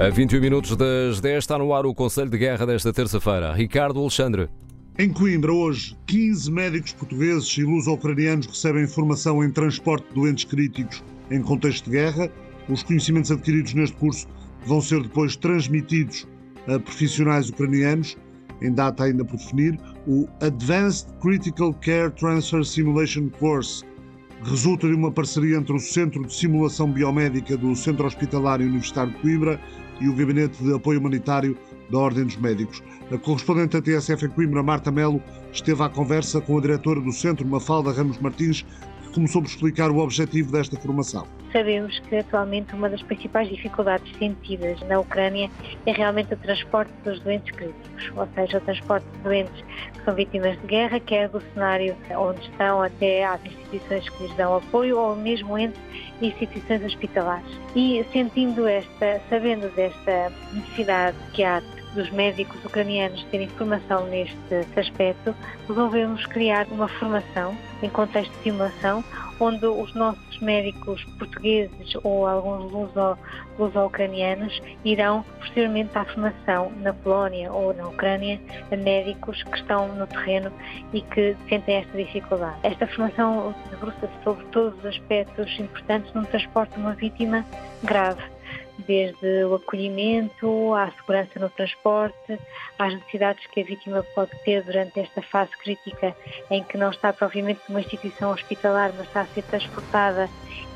A 21 minutos das 10 está no ar o Conselho de Guerra desta terça-feira. Ricardo Alexandre. Em Coimbra, hoje, 15 médicos portugueses e luso-ucranianos recebem formação em transporte de doentes críticos em contexto de guerra. Os conhecimentos adquiridos neste curso vão ser depois transmitidos a profissionais ucranianos, em data ainda por definir, o Advanced Critical Care Transfer Simulation Course. Resulta de uma parceria entre o Centro de Simulação Biomédica do Centro Hospitalar Universitário de Coimbra e o Gabinete de Apoio Humanitário da Ordem dos Médicos. A correspondente da TSF em Coimbra, Marta Melo, esteve à conversa com a diretora do centro, Mafalda Ramos Martins, começou por explicar o objetivo desta formação. Sabemos que atualmente uma das principais dificuldades sentidas na Ucrânia é realmente o transporte dos doentes críticos, ou seja, o transporte de doentes que são vítimas de guerra, quer do cenário onde estão até às instituições que lhes dão apoio ou mesmo entre instituições hospitalares. E sentindo esta, sabendo desta necessidade que há dos médicos ucranianos terem formação neste aspecto, resolvemos criar uma formação em contexto de simulação, onde os nossos médicos portugueses ou alguns luso-ucranianos irão posteriormente à formação na Polónia ou na Ucrânia a médicos que estão no terreno e que sentem esta dificuldade. Esta formação debruça-se sobre todos os aspectos importantes no transporte de uma vítima grave desde o acolhimento, à segurança no transporte, às necessidades que a vítima pode ter durante esta fase crítica em que não está propriamente numa instituição hospitalar, mas está a ser transportada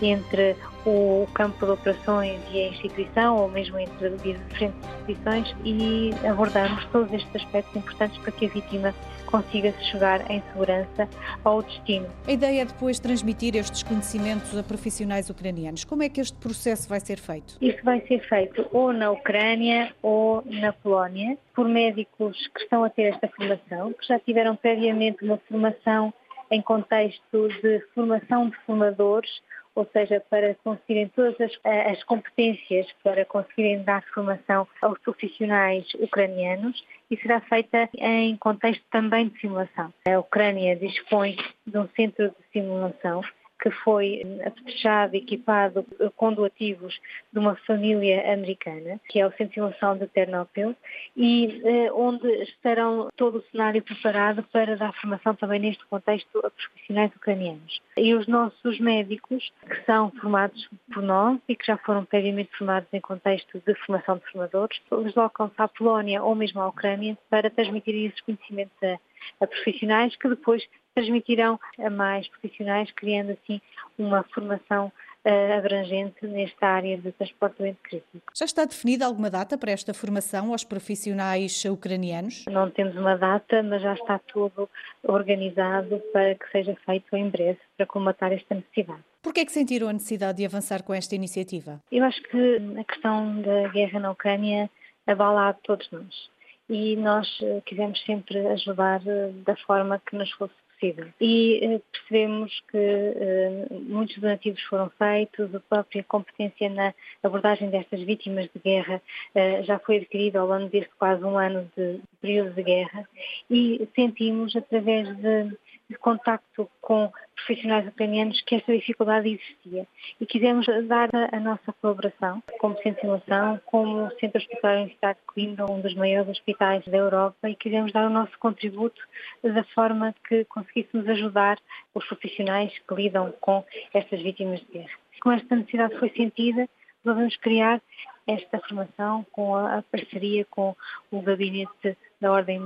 entre o campo de operações e a instituição, ou mesmo entre diferentes instituições, e abordamos todos estes aspectos importantes para que a vítima consiga chegar em segurança ao destino. A ideia é depois transmitir estes conhecimentos a profissionais ucranianos. Como é que este processo vai ser feito? Isso vai ser feito ou na Ucrânia ou na Polónia, por médicos que estão a ter esta formação, que já tiveram previamente uma formação em contexto de formação de formadores ou seja, para conseguirem todas as, as, competências para conseguirem dar formação aos profissionais ucranianos e será feita em contexto também de simulação. A Ucrânia dispõe de um centro de simulação que foi apetechado, equipado com doativos de uma família americana, que é o Centro de Ternopil, e eh, onde estarão todo o cenário preparado para dar formação também neste contexto a profissionais ucranianos. E os nossos médicos, que são formados por nós e que já foram previamente formados em contexto de formação de formadores, deslocam-se à Polónia ou mesmo à Ucrânia para transmitir esses conhecimentos a, a profissionais que depois transmitirão a mais profissionais, criando assim uma formação uh, abrangente nesta área de transporte doente crítico. Já está definida alguma data para esta formação aos profissionais ucranianos? Não temos uma data, mas já está tudo organizado para que seja feito em breve para colmatar esta necessidade. Por que é que sentiram a necessidade de avançar com esta iniciativa? Eu acho que a questão da guerra na Ucrânia abala a todos nós e nós eh, quisemos sempre ajudar eh, da forma que nos fosse possível. E eh, percebemos que eh, muitos donativos foram feitos, a própria competência na abordagem destas vítimas de guerra eh, já foi adquirida ao longo deste quase um ano de período de guerra e sentimos através de de contacto com profissionais ucranianos que esta dificuldade existia e quisemos dar a, nossa colaboração como Centro de Simulação, como Centro Hospitalar Universitário de Coimbra, um dos maiores hospitais da Europa e quisemos dar o nosso contributo da forma que conseguíssemos ajudar os profissionais que lidam com estas vítimas de guerra. Com esta necessidade foi sentida, vamos criar esta formação com a, a parceria com o Gabinete da Ordem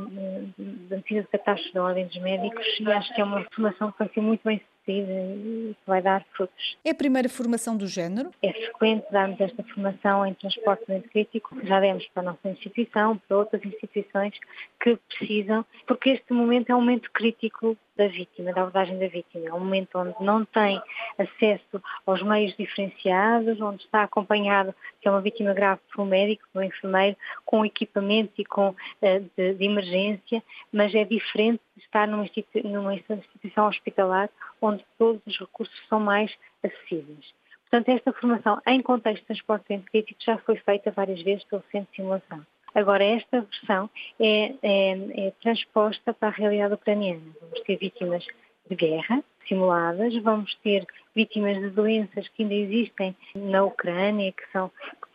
da Medicina de Catástrofe da Ordem dos Médicos e acho que é uma formação que vai ser muito bem e que vai dar frutos. É a primeira formação do género? É frequente darmos esta formação em transporte doente crítico, já demos para a nossa instituição, para outras instituições que precisam, porque este momento é um momento crítico da vítima, da abordagem da vítima. É um momento onde não tem acesso aos meios diferenciados, onde está acompanhado, que é uma vítima grave, por um médico, por um enfermeiro, com equipamento e com, eh, de, de emergência, mas é diferente de estar numa instituição hospitalar onde todos os recursos são mais acessíveis. Portanto, esta formação em contexto de transporte crítico já foi feita várias vezes pelo Centro de Simulação. Agora, esta versão é, é, é transposta para a realidade ucraniana. Vamos ter vítimas de guerra, simuladas, vamos ter vítimas de doenças que ainda existem na Ucrânia, que são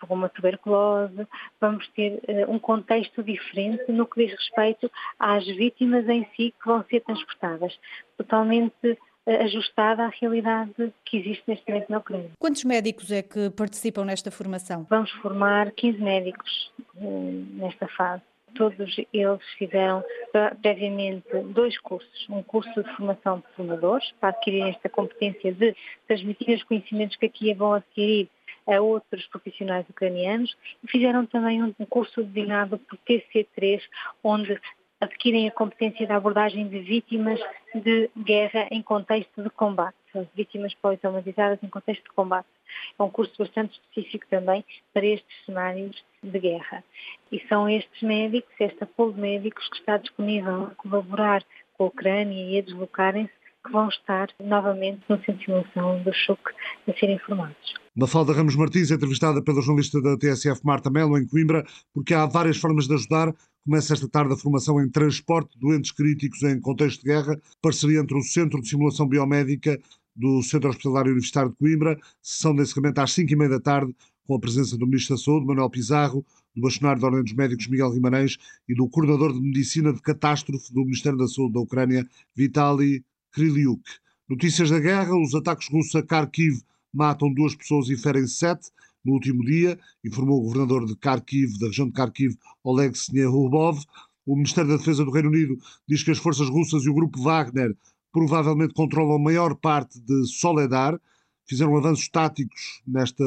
como a tuberculose, vamos ter uh, um contexto diferente no que diz respeito às vítimas em si que vão ser transportadas, totalmente ajustada à realidade que existe neste momento na Ucrânia. Quantos médicos é que participam nesta formação? Vamos formar 15 médicos uh, nesta fase todos eles fizeram previamente dois cursos. Um curso de formação de formadores, para adquirir esta competência de transmitir os conhecimentos que aqui vão adquirir a outros profissionais ucranianos e fizeram também um curso designado por TC3, onde adquirem a competência da abordagem de vítimas de guerra em contexto de combate, as vítimas politraumatizadas em contexto de combate. É um curso bastante específico também para estes cenários de guerra. E são estes médicos, esta pool de médicos que está disponível a colaborar com a Ucrânia e a deslocarem-se que vão estar novamente no centro do choque a serem formados. Mafalda Ramos Martins, entrevistada pela jornalista da TSF Marta Melo, em Coimbra, porque há várias formas de ajudar. Começa esta tarde a formação em transporte de doentes críticos em contexto de guerra, parceria entre o Centro de Simulação Biomédica do Centro Hospitalar Universitário de Coimbra, sessão de encerramento às 5 e meia da tarde, com a presença do Ministro da Saúde, Manuel Pizarro, do Bastonário da Ordem dos Médicos, Miguel Guimarães, e do Coordenador de Medicina de Catástrofe do Ministério da Saúde da Ucrânia, Vitaly Kryliuk. Notícias da guerra: os ataques russos a Kharkiv matam duas pessoas e ferem sete no último dia, informou o governador de Kharkiv, da região de Kharkiv, Oleg Snyhubov. O Ministério da Defesa do Reino Unido diz que as forças russas e o grupo Wagner provavelmente controlam a maior parte de Soledar, fizeram avanços táticos nesta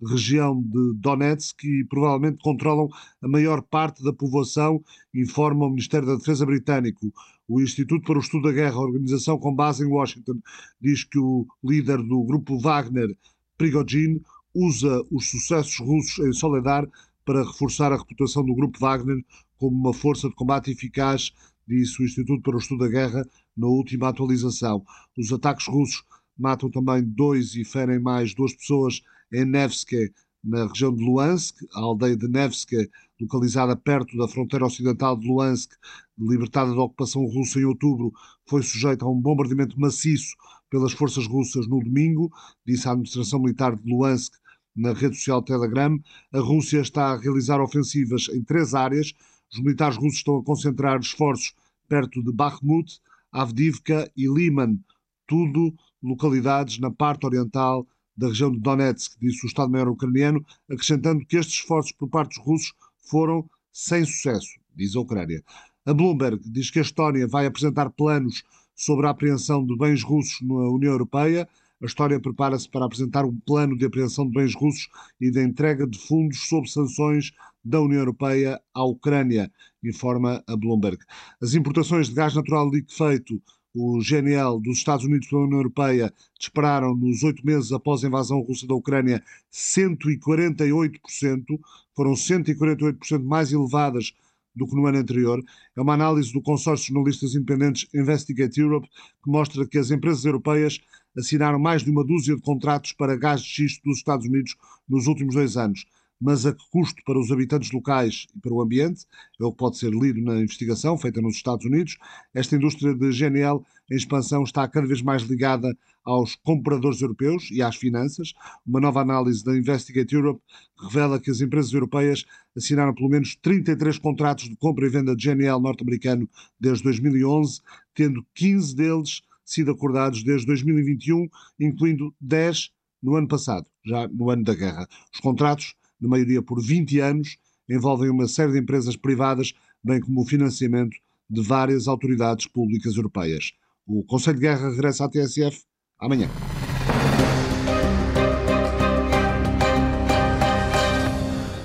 região de Donetsk e provavelmente controlam a maior parte da povoação, informa o Ministério da Defesa britânico. O Instituto para o Estudo da Guerra, organização com base em Washington, diz que o líder do grupo Wagner, Prigogine, usa os sucessos russos em Soledar para reforçar a reputação do grupo Wagner como uma força de combate eficaz, disse o Instituto para o Estudo da Guerra na última atualização. Os ataques russos matam também dois e ferem mais duas pessoas em Nevske, na região de Luansk, a aldeia de Nevske, localizada perto da fronteira ocidental de Luansk, libertada da ocupação russa em outubro, foi sujeita a um bombardeamento maciço pelas forças russas no domingo, disse a administração militar de Luansk na rede social Telegram. A Rússia está a realizar ofensivas em três áreas. Os militares russos estão a concentrar esforços perto de Bakhmut, Avdivka e Liman, tudo localidades na parte oriental da região de Donetsk, disse o Estado-Maior ucraniano, acrescentando que estes esforços por parte dos russos foram sem sucesso, diz a Ucrânia. A Bloomberg diz que a Estónia vai apresentar planos sobre a apreensão de bens russos na União Europeia. A Estónia prepara-se para apresentar um plano de apreensão de bens russos e de entrega de fundos sob sanções da União Europeia à Ucrânia, informa a Bloomberg. As importações de gás natural liquefeito o GNL dos Estados Unidos pela União Europeia dispararam nos oito meses após a invasão russa da Ucrânia 148%, foram 148% mais elevadas do que no ano anterior. É uma análise do consórcio de jornalistas independentes Investigate Europe que mostra que as empresas europeias assinaram mais de uma dúzia de contratos para gás de xisto dos Estados Unidos nos últimos dois anos mas a que custo para os habitantes locais e para o ambiente, é o que pode ser lido na investigação feita nos Estados Unidos. Esta indústria de GNL em expansão está cada vez mais ligada aos compradores europeus e às finanças. Uma nova análise da Investigate Europe revela que as empresas europeias assinaram pelo menos 33 contratos de compra e venda de GNL norte-americano desde 2011, tendo 15 deles sido acordados desde 2021, incluindo 10 no ano passado, já no ano da guerra. Os contratos na maioria por 20 anos, envolvem uma série de empresas privadas, bem como o financiamento de várias autoridades públicas europeias. O Conselho de Guerra regressa à TSF amanhã.